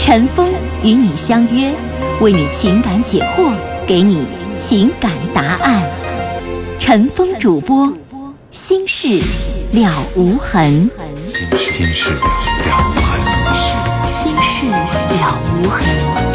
陈峰与你相约，为你情感解惑，给你情感答案。陈峰主播，心事了无痕。心心事了无痕。心事了无痕。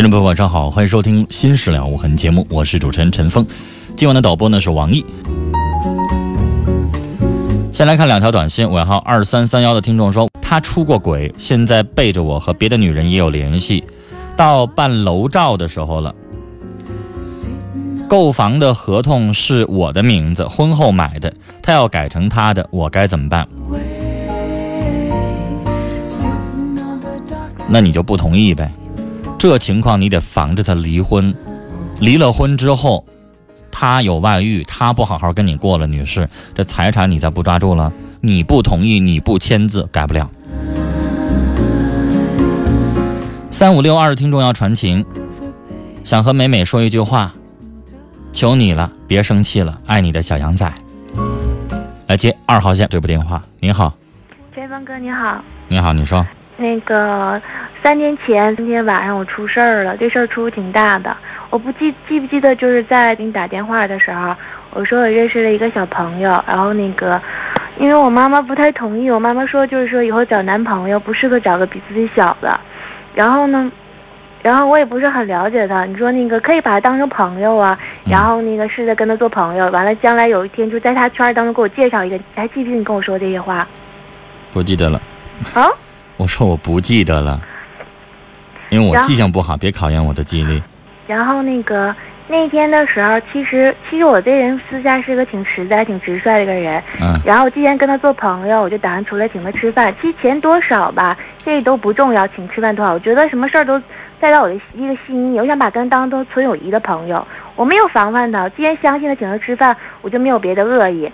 听众朋友，晚上好，欢迎收听《新事了无痕》节目，我是主持人陈峰。今晚的导播呢是王毅。先来看两条短信，尾号二三三幺的听众说，他出过轨，现在背着我和别的女人也有联系。到办楼照的时候了，购房的合同是我的名字，婚后买的，他要改成他的，我该怎么办？那你就不同意呗。这情况你得防着他离婚，离了婚之后，他有外遇，他不好好跟你过了，女士，这财产你再不抓住了，你不同意，你不签字，改不了。三五六二听众要传情，想和美美说一句话，求你了，别生气了，爱你的小羊仔。来接二号线这部电话，你好，陈峰哥你好，你好，你说，那个。三年前，今天晚上我出事儿了，这事儿出的挺大的。我不记记不记得，就是在给你打电话的时候，我说我认识了一个小朋友，然后那个，因为我妈妈不太同意，我妈妈说就是说以后找男朋友不适合找个比自己小的。然后呢，然后我也不是很了解他，你说那个可以把他当成朋友啊，然后那个试着跟他做朋友，完了将来有一天就在他圈当中给我介绍一个，还记不记得你跟我说这些话？不记得了。啊？我说我不记得了。因为我记性不好，别考验我的记忆力。然后那个那天的时候，其实其实我这人私下是个挺实在、挺直率的一个人。嗯。然后我既然跟他做朋友，我就打算出来请他吃饭。其实钱多少吧，这都不重要，请吃饭多少，我觉得什么事儿都带到我的一个心意。我想把跟他当做纯友谊的朋友，我没有防范他。既然相信他请他吃饭，我就没有别的恶意。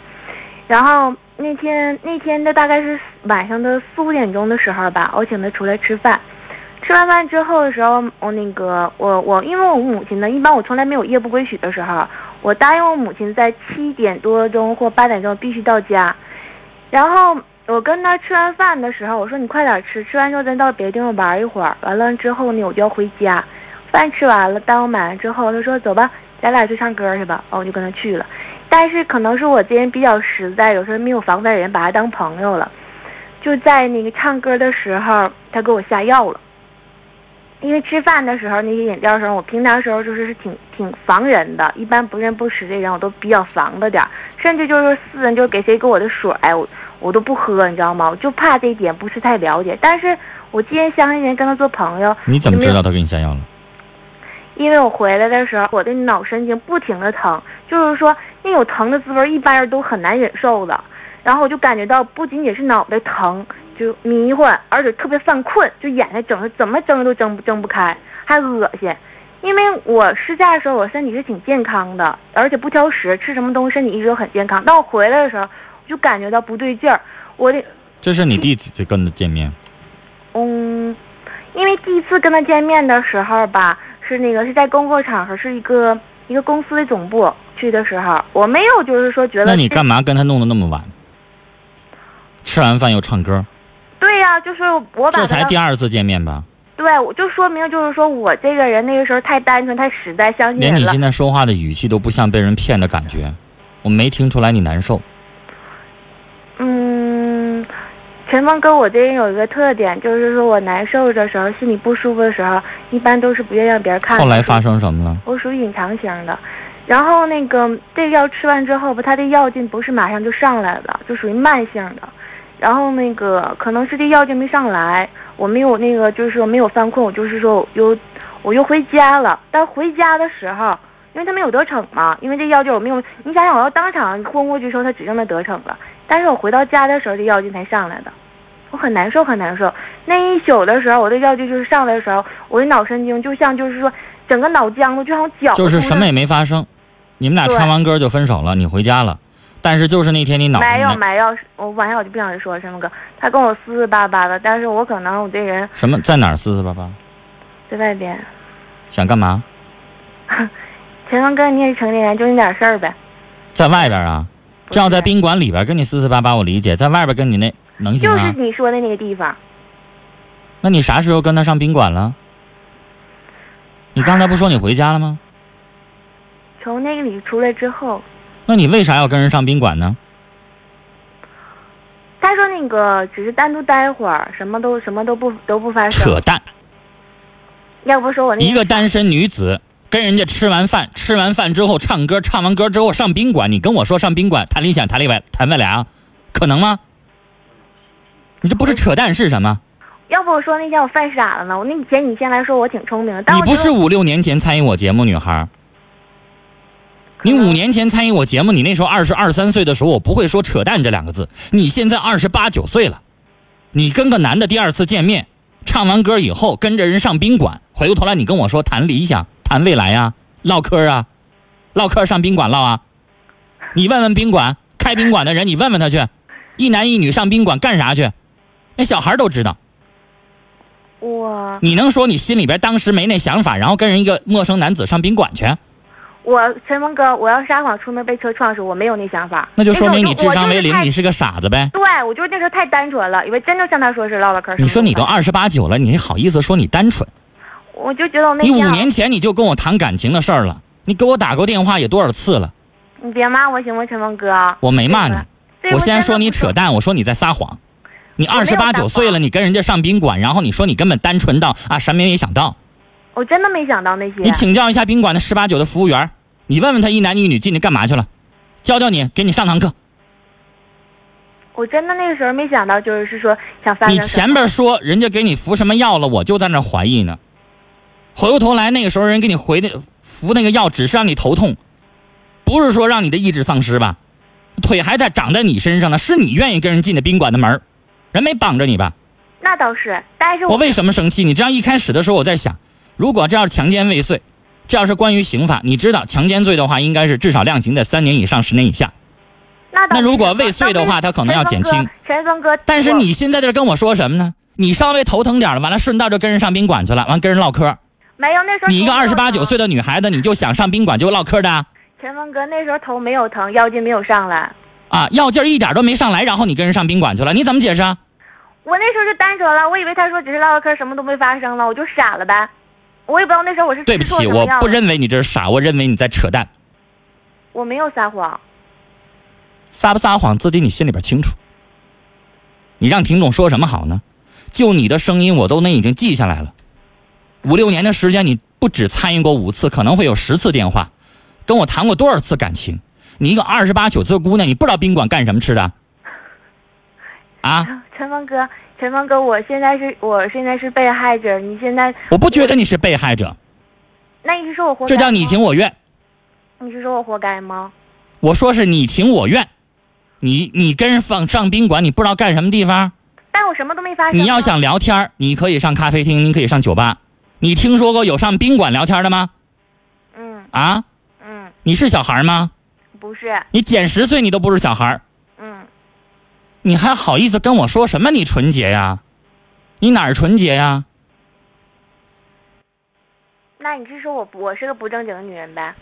然后那天那天的大概是晚上的四五点钟的时候吧，我请他出来吃饭。吃完饭之后的时候，我那个我我因为我母亲呢，一般我从来没有夜不归宿的时候，我答应我母亲在七点多钟或八点钟必须到家。然后我跟他吃完饭的时候，我说你快点吃，吃完之后咱到别的地方玩一会儿。完了之后呢，我就要回家。饭吃完了，单我买完之后，他说走吧，咱俩去唱歌去吧。哦，我就跟他去了。但是可能是我这人比较实在，有时候没有防范人，把他当朋友了。就在那个唱歌的时候，他给我下药了。因为吃饭的时候那些饮料时候，我平常时候就是是挺挺防人的，一般不认不识的人我都比较防着点儿，甚至就是私人就是给谁给我的水，哎，我我都不喝，你知道吗？我就怕这一点不是太了解。但是我既然相信人，跟他做朋友，你怎么知道他给你下药了？因为我回来的时候，我的脑神经不停的疼，就是说那种疼的滋味，一般人都很难忍受的。然后我就感觉到不仅仅是脑袋疼。就迷幻，而且特别犯困，就眼睛睁怎么睁都睁不睁不开，还恶心。因为我试驾的时候，我身体是挺健康的，而且不挑食，吃什么东西身体一直都很健康。但我回来的时候，我就感觉到不对劲儿。我的这是你第几次跟他见面？嗯，因为第一次跟他见面的时候吧，是那个是在工作场合，是一个一个公司的总部去的时候，我没有就是说觉得。那你干嘛跟他弄得那么晚？吃完饭又唱歌？就是我把这才第二次见面吧？对，我就说明就是说我这个人那个时候太单纯、太实在，相信了连你现。在说话的语气都不像被人骗的感觉，我没听出来你难受。嗯，陈峰哥，我这人有一个特点，就是说我难受的时候、心里不舒服的时候，一般都是不愿意让别人看。后来发生什么了？我属于隐藏型的。然后那个这药吃完之后吧，它的药劲不是马上就上来了，就属于慢性的。然后那个可能是这药劲没上来，我没有那个就是说没有犯困，我就是说我又我又回家了。但回家的时候，因为他没有得逞嘛，因为这药劲我没有，你想想我要当场昏过去的时候，他指定的得逞了。但是我回到家的时候，这药劲才上来的，我很难受很难受。那一宿的时候，我的药劲就是上来的时候，我的脑神经就像就是说整个脑浆子就像绞就是什么也没没发生，你们俩唱完歌就分手了，你回家了。但是就是那天你脑子没有没有，我晚上我就不想说了，陈峰哥，他跟我撕撕巴巴的，但是我可能我这人什么在哪儿撕撕巴巴，在外边。想干嘛？陈峰哥，你也是成年人，就那点事儿呗。在外边啊？不这样在宾馆里边跟你撕撕巴巴，我理解；在外边跟你那能行吗就是啊？你说的那个地方，那你啥时候跟他上宾馆了？你刚才不说你回家了吗？从那个里出来之后，那你为啥要跟人上宾馆呢？他说那个只是单独待会儿，什么都什么都不都不发生。扯淡！要不说我那一个单身女子跟人家吃完饭，吃完饭之后唱歌，唱完歌之后上宾馆，你跟我说上宾馆谈理想、谈未来、谈未来啊？可能吗？你这不是扯淡是什么？要不我说那天我犯傻了呢。我那以前你先来说我挺聪明的，但你不是五六年前参与我节目女孩儿，你五年前参与我节目，你那时候二十二三岁的时候，我不会说扯淡这两个字。你现在二十八九岁了，你跟个男的第二次见面，唱完歌以后跟着人上宾馆，回过头来你跟我说谈理想、谈未来呀、唠嗑啊，唠嗑上宾馆唠啊。你问问宾馆开宾馆的人，你问问他去，一男一女上宾馆干啥去？那小孩都知道。我你能说你心里边当时没那想法，然后跟人一个陌生男子上宾馆去？我陈峰哥，我要撒谎出门被车撞的时，我没有那想法。那就说明你智商为零，你是个傻子呗。对，我就是那时候太单纯了，以为真就像他说是唠唠嗑。你说你都二十八九了，你还好意思说你单纯？我就觉得我那你五年前你就跟我谈感情的事儿了，你给我打过电话也多少次了？你别骂我行吗，陈峰哥？我没骂你，我现在真的不是说你扯淡，我说你在撒谎。你二十八九岁了，你跟人家上宾馆，然后你说你根本单纯到啊什么也没想到。我真的没想到那些。你请教一下宾馆的十八九的服务员，你问问他一男一女进去干嘛去了，教教你，给你上堂课。我真的那个时候没想到，就是说想发生你前边说人家给你服什么药了，我就在那怀疑呢。回过头来，那个时候人给你回的服那个药，只是让你头痛，不是说让你的意志丧失吧？腿还在长在你身上呢，是你愿意跟人进的宾馆的门人没绑着你吧？那倒是，但是我为什么生气？你这样一开始的时候，我在想，如果这要是强奸未遂，这要是关于刑法，你知道强奸罪的话，应该是至少量刑在三年以上十年以下。那那如果未遂的话他可能要减轻陈峰哥。但是你现在这跟我说什么呢？你稍微头疼点了，完了顺道就跟人上宾馆去了，完跟人唠嗑。没有那时候你一个二十八九岁的女孩子，你就想上宾馆就唠嗑的啊陈峰哥那时候头没有疼，药劲没有上来。啊？药劲儿一点都没上来，然后你跟人上宾馆去了，你怎么解释啊？我那时候就单纯了，我以为他说只是唠唠嗑，什么都没发生了，我就傻了呗。我也不知道那时候我是对不起，我不认为你这是傻，我认为你在扯淡，我没有撒谎。撒不撒谎自己你心里边清楚。你让听众说什么好呢？就你的声音我都那已经记下来了，五六年的时间，你不止参与过五次，可能会有十次电话，跟我谈过多少次感情？你一个二十八九岁的姑娘，你不知道宾馆干什么吃的？啊？陈峰哥，陈峰哥，我现在是我现在是被害者，你现在我不觉得你是被害者，那你是说我活该？这叫你情。我愿。你是说我活该吗？我说是你情我愿，你你跟人放上宾馆，你不知道干什么地方？但我什么都没发生。你要想聊天儿，你可以上咖啡厅，你可以上酒吧。你听说过有上宾馆聊天的吗？嗯啊，嗯，你是小孩吗？不是，你减十岁你都不是小孩，嗯，你还好意思跟我说什么你纯洁呀？你哪儿纯洁呀？那你是说我我是个不正经的女人呗？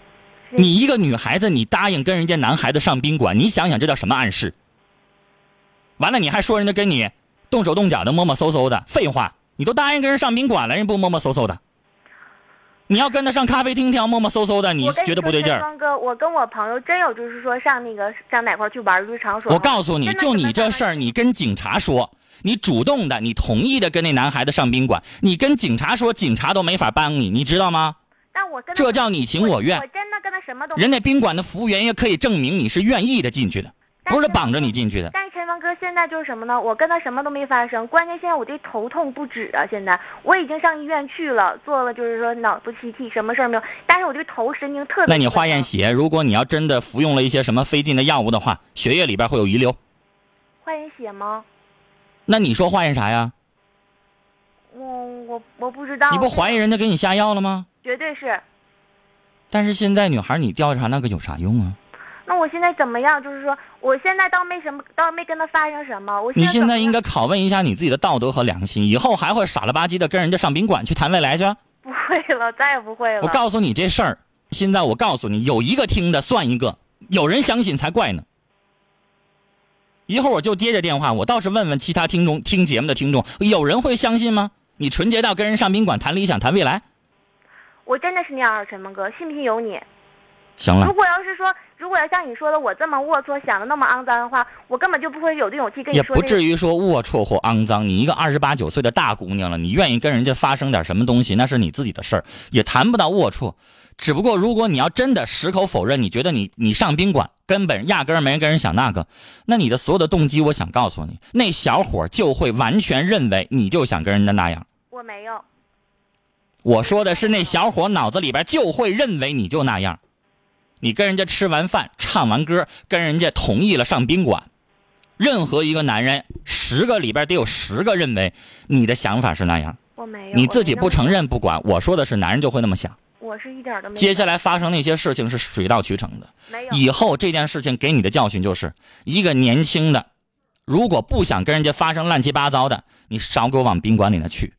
你一个女孩子，你答应跟人家男孩子上宾馆，你想想这叫什么暗示？完了，你还说人家跟你动手动脚的、摸摸搜搜的，废话！你都答应跟人上宾馆了，人不摸摸搜搜的。你要跟他上咖啡厅，他要摸摸搜搜的，你觉得不对劲儿？说陈峰哥，我跟我朋友真有，就是说上那个上哪块去玩儿去场所。我告诉你，就你这事儿，你跟警察说，你主动的，你同意的跟那男孩子上宾馆，你跟警察说，警察都没法帮你，你知道吗？但我跟这叫你情我愿我。真的跟他什么都人家宾馆的服务员也可以证明你是愿意的进去的，不是绑着你进去的。现在就是什么呢？我跟他什么都没发生，关键现在我这头痛不止啊！现在我已经上医院去了，做了就是说脑部 CT，什么事儿没有，但是我这个头神经特别。那你化验。血，如果你要真的服用了一些什么非禁的药物的话，血液里边会有遗留。化验血吗？那你说化验啥呀？我我我不知道。你不怀疑人家给你下药了吗？绝对是。但是现在女孩，你调查那个有啥用啊？那我现在怎么样？就是说，我现在倒没什么，倒没跟他发生什么。我你现在应该拷问一下你自己的道德和良心，以后还会傻了吧唧的跟人家上宾馆去谈未来去？不会了，再也不会了。我告诉你这事儿，现在我告诉你，有一个听的算一个，有人相信才怪呢。一会儿我就接着电话，我倒是问问其他听众听节目的听众，有人会相信吗？你纯洁到跟人上宾馆谈理想、谈未来？我真的是那样的，陈梦哥，信不信由你。行了如，果要是说，如果要像你说的我这么龌龊，想的那么肮脏的话，我根本就不会有这勇气跟你也说、这个。不至于说龌龊或肮脏。你一个二十八九岁的大姑娘了，你愿意跟人家发生点什么东西，那是你自己的事儿，也谈不到龌龊。只不过，如果你要真的矢口否认，你觉得你你上宾馆根本压根儿没人跟人想那个，那你的所有的动机，我想告诉你，那小伙儿就会完全认为你就想跟人家那样。我没有。我说的是那小伙脑子里边就会认为你就那样，你跟人家吃完饭、唱完歌，跟人家同意了上宾馆，任何一个男人十个里边得有十个认为你的想法是那样，我没有。你自己不承认，不管，我说的是男人就会那么想。我是一点都没有。接下来发生那些事情是水到渠成的，没有。以后这件事情给你的教训就是，一个年轻的，如果不想跟人家发生乱七八糟的，你少给我往宾馆里那去。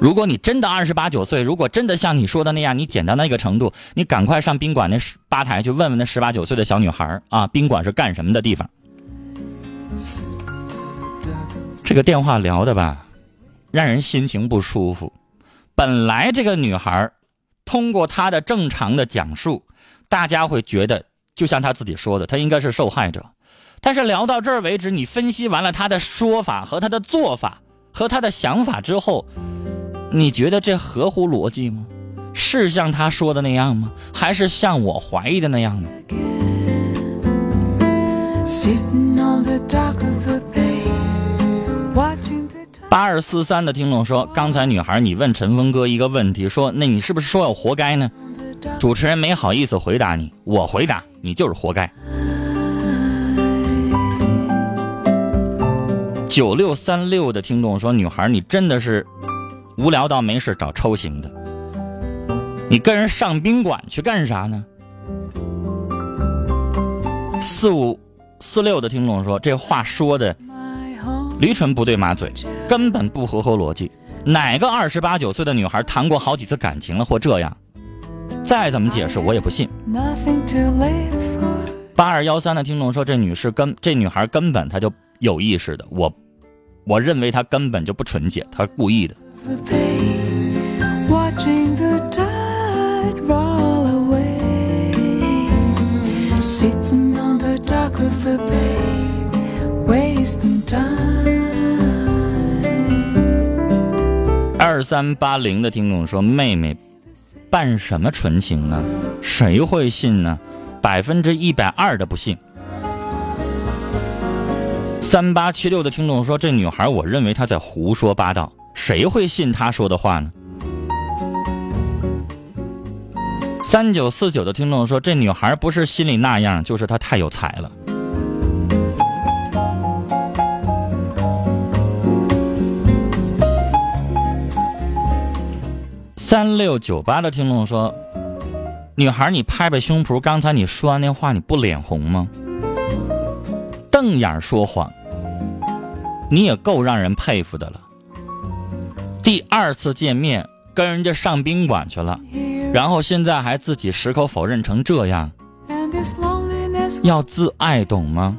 如果你真的二十八九岁，如果真的像你说的那样，你简单到一个程度，你赶快上宾馆那十吧台去问问那十八九岁的小女孩啊，宾馆是干什么的地方？这个电话聊的吧，让人心情不舒服。本来这个女孩通过她的正常的讲述，大家会觉得，就像她自己说的，她应该是受害者。但是聊到这儿为止，你分析完了她的说法和她的做法和她的想法之后，你觉得这合乎逻辑吗？是像他说的那样吗？还是像我怀疑的那样呢？八二四三的听众说，刚才女孩你问陈峰哥一个问题，说那你是不是说我活该呢？主持人没好意思回答你，我回答你就是活该。九六三六的听众说，女孩你真的是无聊到没事找抽型的，你跟人上宾馆去干啥呢？四五四六的听众说，这话说的驴唇不对马嘴，根本不合乎逻辑。哪个二十八九岁的女孩谈过好几次感情了或这样？再怎么解释我也不信。八二幺三的听众说，这女士根这女孩根本她就有意识的，我我认为她根本就不纯洁，她是故意的。The bay, watching the tide roll away. Sitting on the dock of the bay, wasting time. 二三八零的听众说，妹妹办什么纯情啊？谁会信呢？百分之一百二的不信。三八七六的听众说，这女孩，我认为她在胡说八道，谁会信他说的话呢？三九四九的听众说，这女孩不是心里那样，就是她太有才了。三六九八的听众说：“女孩，你拍拍胸脯，刚才你说完那话，你不脸红吗？瞪眼说谎，你也够让人佩服的了。第二次见面跟人家上宾馆去了，然后现在还自己矢口否认成这样要自爱懂吗？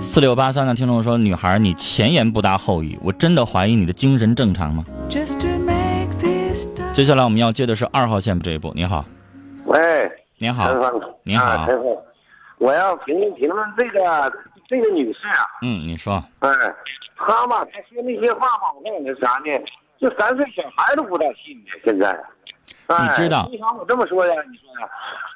四六八三的听众说：“女孩，你前言不搭后语，我真的怀疑你的精神正常吗 just to make this？” time. 接下来我们要接的是二号线这一步。你好，喂，你好陈，峰，您好啊，我要评评论这个这个女士啊，嗯，你说，哎，她吧，他说那些话吧，我告诉你啥呢？就三岁小孩都不带信的，现在。哎你知道为啥我这么说呀？你说呀？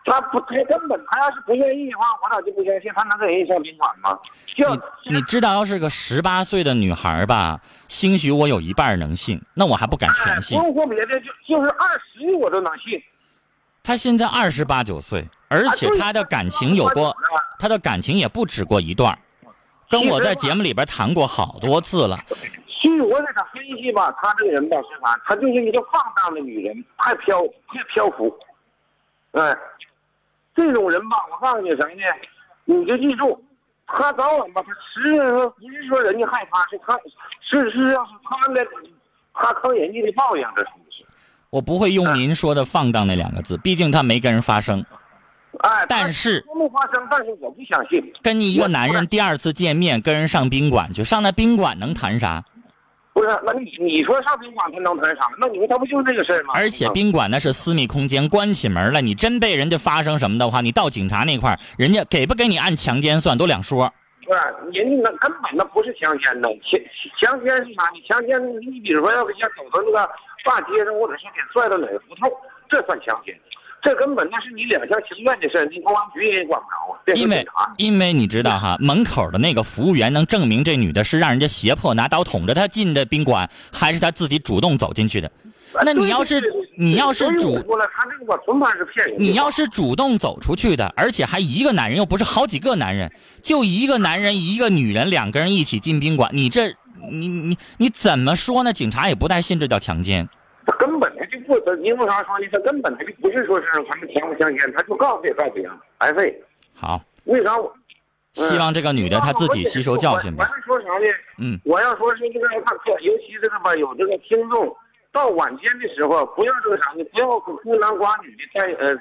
他不，他根本，他要是不愿意的话，我咋就不相信他能跟人上宾馆吗？就你你知道，要是个十八岁的女孩吧，兴许我有一半能信，那我还不敢哎全信不。用说别的，就就是二十我都能信。他现在二十八九岁，而且他的感情有过，他的感情也不止过一段儿，跟我在节目里边谈过好多次了。据我给她分析吧，他这个人吧是啥？她就是一个放荡的女人，太漂太漂浮。哎，这种人吧，我告诉你啥呢？你就记住，他早晚吧，他实际上不是说人家害她，是他是是要是他的，她坑人家的报应，这是不是？我不会用您说的“放荡”那两个字，毕竟他没跟人发生。哎，但是她没发生，但是我不相信。跟你一个男人第二次见面，跟人上宾馆去，上那宾馆能谈啥？不是，那你你说上宾馆他能谈啥？那你说他不就是这个事儿吗？而且宾馆那是私密空间，关起门来，你真被人家发生什么的话，你到警察那块儿，人家给不给你按强奸算都两说。不是，人家那根本那不是强奸呢，强强奸是啥？你强奸，你比如说要给人家走到那个大街上，或者是给拽到哪个胡同，这算强奸。这根本那是你两厢情愿的事，你公安局也管不着啊。因为因为你知道哈，门口的那个服务员能证明这女的是让人家胁迫拿刀捅着她进的宾馆，还是她自己主动走进去的？那你要是你要是主。你要是主动走出去的，而且还一个男人，又不是好几个男人，就一个男人一个女人，两个人一起进宾馆，你这你你你怎么说呢？警察也不带信这叫强奸。不，他因为啥说呢？他根本他就不是说是他们强不强奸，他就告诉也告诉你白费。好，为啥我？希望这个女的她自己吸收教训吧。我是说啥呢？嗯，我要说是这个，他尤其这个吧，有这个听众到晚间的时候，不要这个啥呢？不要孤男寡女的在呃，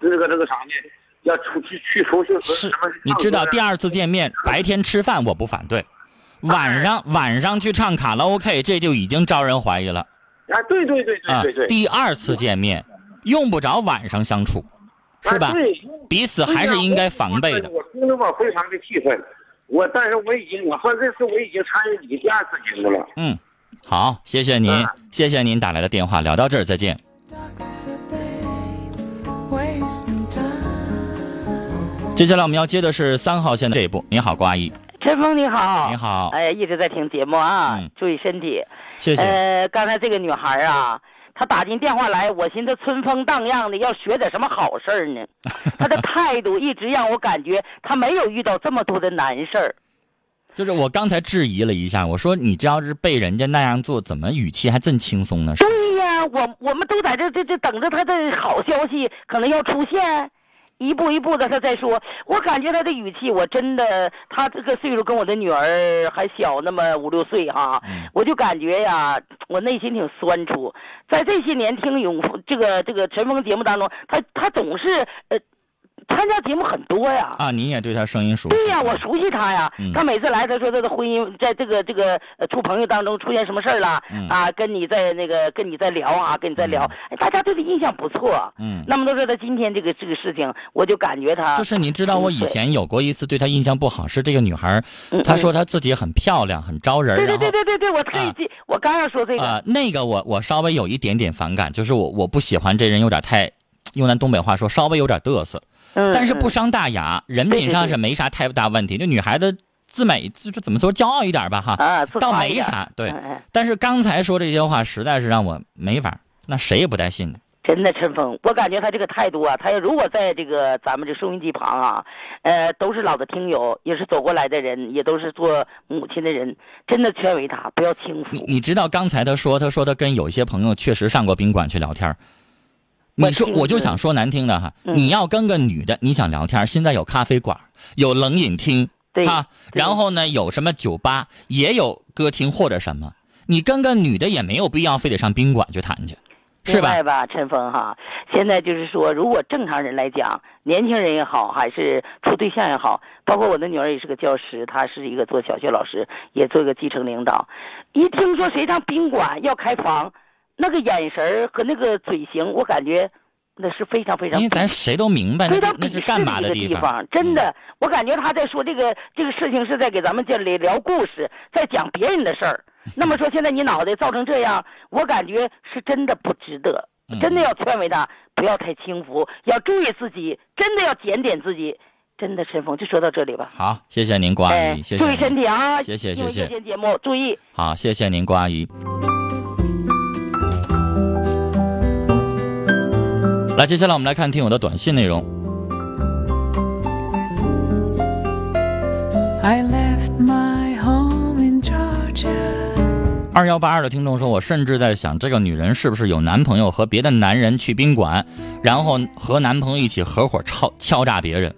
这个这个啥呢？要出去去出去和是？你知道第二次见面白天吃饭我不反对，晚上晚上去唱卡拉 OK 这就已经招人怀疑了啊，对对对对啊对对，。第二次见面用不着晚上相处，是吧啊？对彼此还是应该防备的。我听着我，非常的气愤。我但是我已经，我说这次我已经参与你的第二次节目了。嗯，好，谢谢您嗯，谢谢您打来的电话，聊到这儿再见。接下来我们要接的是三号线的这一步。您好，郭阿姨，陈峰你好，你好哎呀，一直在听节目啊，嗯注意身体。谢谢。呃，刚才这个女孩啊，她打进电话来，我寻思春风荡漾的，要学点什么好事儿呢。她的态度一直让我感觉她没有遇到这么多的难事儿。就是我刚才质疑了一下，我说你这要是被人家那样做，怎么语气还真轻松呢？对呀，我我们都在这这这等着她的好消息可能要出现。一步一步的，他在说，我感觉他的语气，我真的，他这个岁数跟我的女儿还小那么五六岁哈，嗯我就感觉呀，我内心挺酸楚。在这些年听永这个这个陈峰节目当中，他他总是呃参加节目很多呀。啊，您也对他声音熟悉。对呀，我熟悉他呀。嗯他每次来，他说他的婚姻在这个这个呃处朋友当中出现什么事儿了、嗯啊？跟你在那个跟你在聊啊，跟你在聊，哎，大家对他印象不错。嗯，那么都说他今天这个这个事情，我就感觉他就是你知道，我以前有过一次对他印象不好，是这个女孩她说她自己很漂亮，很招人，对对对对对对，我特意啊记，我刚要说这个。啊、那个我我稍微有一点点反感，就是我我不喜欢这人有点太，用咱东北话说，稍微有点嘚瑟，嗯，但是不嗯伤大雅，人品上是没啥太大问题。就女孩子自美，就是怎么说，骄傲一点吧哈，倒没啥。对但是刚才说这些话，实在是让我没法，那谁也不带信的。真的，陈峰，我感觉他这个态度啊，他要如果在这个咱们这收音机旁啊，呃，都是老的听友，也是走过来的人，也都是做母亲的人，真的劝慰他不要轻浮。你你知道刚才他说，他说他跟有一些朋友确实上过宾馆去聊天儿你说我就想说难听的哈，嗯你要跟个女的，你想聊天现在有咖啡馆，有冷饮厅，对啊，然后呢有什么酒吧，也有歌厅或者什么，你跟个女的也没有必要非得上宾馆去谈去。是吧另外吧，陈峰哈，现在就是说，如果正常人来讲，年轻人也好，还是处对象也好，包括我的女儿也是个教师，她是一个做小学老师，也做一个基层领导。一听说谁上宾馆要开房，那个眼神儿和那个嘴型，我感觉那是非常非常因为咱谁都明白，那非常是干嘛的的地方？真的，我感觉他在说这个这个事情是在给咱们这里聊故事，在讲别人的事儿。那么说，现在你脑袋造成这样，我感觉是真的不值得，嗯真的要劝慰他不要太轻浮，要注意自己，真的要检点自己。真的，陈峰就说到这里吧。好，谢谢您，郭阿哎姨，谢谢注意。身体啊！谢谢谢谢节目注意。好，谢谢您，郭阿姨。来，接下来我们来看听友的短信内容。I left my home in Georgia. 二幺八二的听众说，我甚至在想，这个女人是不是有男朋友和别的男人去宾馆，然后和男朋友一起合伙敲敲诈别人。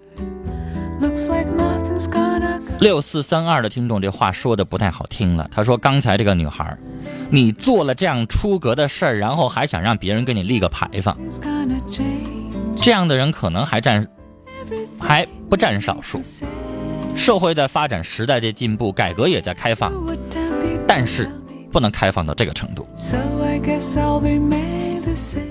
六四三二的听众这话说的不太好听了，他说刚才这个女孩，你做了这样出格的事儿，然后还想让别人给你立个牌坊这样的人可能还占还不占少数。社会在发展，时代在进步，改革也在开放，但是不能开放到这个程度。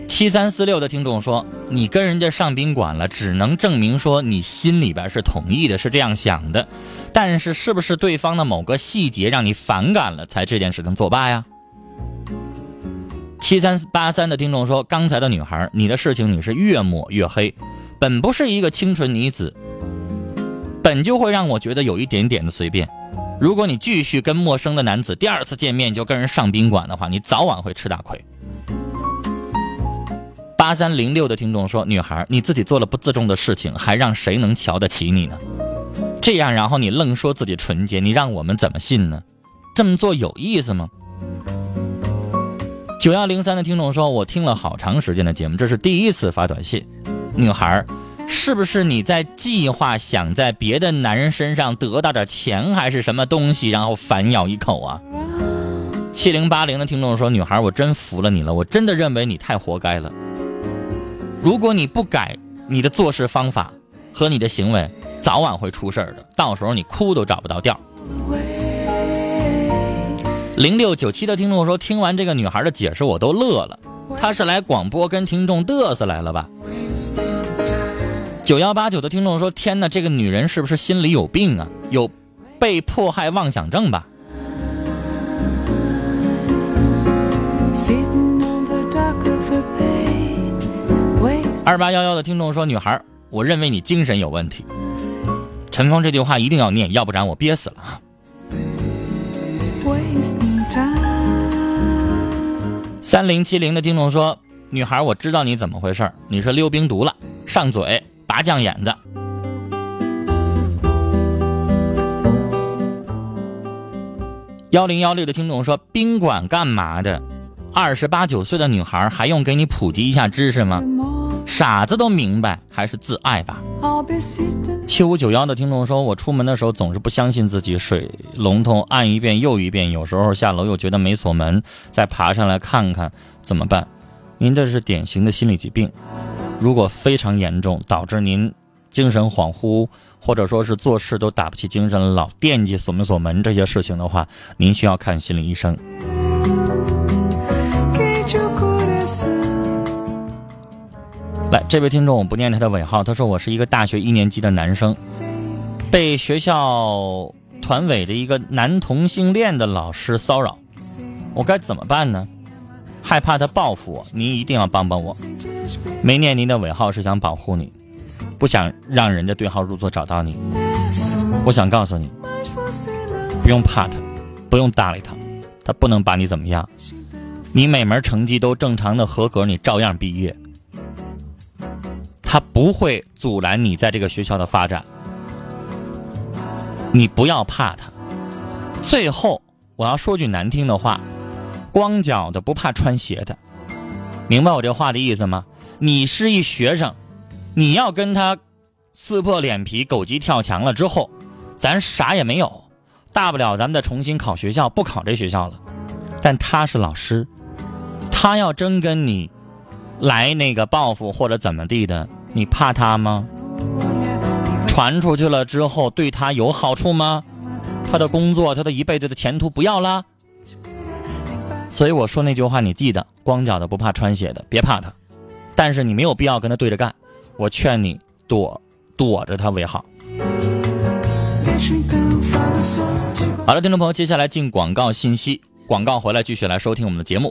七三四六的听众说，你跟人家上宾馆了，只能证明说你心里边是同意的，是这样想的，但是是不是对方的某个细节让你反感了，才这件事情作罢呀？七三八三的听众说，刚才的女孩，你的事情你是越抹越黑，本不是一个清纯女子，本就会让我觉得有一点点的随便。如果你继续跟陌生的男子第二次见面就跟人上宾馆的话，你早晚会吃大亏。八三零六的听众说：“女孩，你自己做了不自重的事情，还让谁能瞧得起你呢？这样，然后你愣说自己纯洁，你让我们怎么信呢？这么做有意思吗？”九幺零三的听众说：“我听了好长时间的节目，这是第一次发短信。女孩，是不是你在计划想在别的男人身上得到点钱，还是什么东西，然后反咬一口啊？”七零八零的听众说：“女孩，我真服了你了，我真的认为你太活该了。如果你不改你的做事方法和你的行为，早晚会出事儿的。到时候你哭都找不到调。”零六九七的听众说：“听完这个女孩的解释，我都乐了。她是来广播跟听众嘚瑟来了吧？”九幺八九的听众说：“天哪，这个女人是不是心里有病啊？有被迫害妄想症吧？”二八幺幺的听众说：“女孩，我认为你精神有问题。”陈峰这句话一定要念，要不然我憋死了！三零七零的听众说：“女孩，我知道你怎么回事，你是溜冰毒了，上嘴拔酱眼子。”幺零幺六的听众说：“宾馆干嘛的？二十八九岁的女孩还用给你普及一下知识吗？傻子都明白，还是自爱吧。”七五九幺的听众说：“我出门的时候总是不相信自己，水龙头按一遍又一遍，有时候下楼又觉得没锁门，再爬上来看看，怎么办？您这是典型的心理疾病，如果非常严重，导致您精神恍惚，或者说是做事都打不起精神，老惦记锁没锁门这些事情的话，您需要看心理医生。来，这位听众我不念他的尾号，他说我是一个大学一年级的男生，被学校团委的一个男同性恋的老师骚扰，我该怎么办呢？害怕他报复我，您一定要帮帮我。没念您的尾号是想保护你，不想让人家对号入座找到你。我想告诉你，不用怕他，不用搭理他，他不能把你怎么样。你每门成绩都正常的合格，你照样毕业。他不会阻拦你在这个学校的发展。你不要怕他。最后，我要说句难听的话：光脚的不怕穿鞋的。明白我这话的意思吗？你是一学生，你要跟他撕破脸皮、狗急跳墙了之后，咱啥也没有，大不了咱们再重新考学校，不考这学校了。但他是老师，他要真跟你来那个报复或者怎么地的，你怕他吗？传出去了之后，对他有好处吗？他的工作，他的一辈子的前途不要啦。所以我说那句话，你记得：光脚的不怕穿鞋的，别怕他。但是你没有必要跟他对着干，我劝你躲躲着他为好。好了，听众朋友，接下来进广告信息，广告回来继续来收听我们的节目。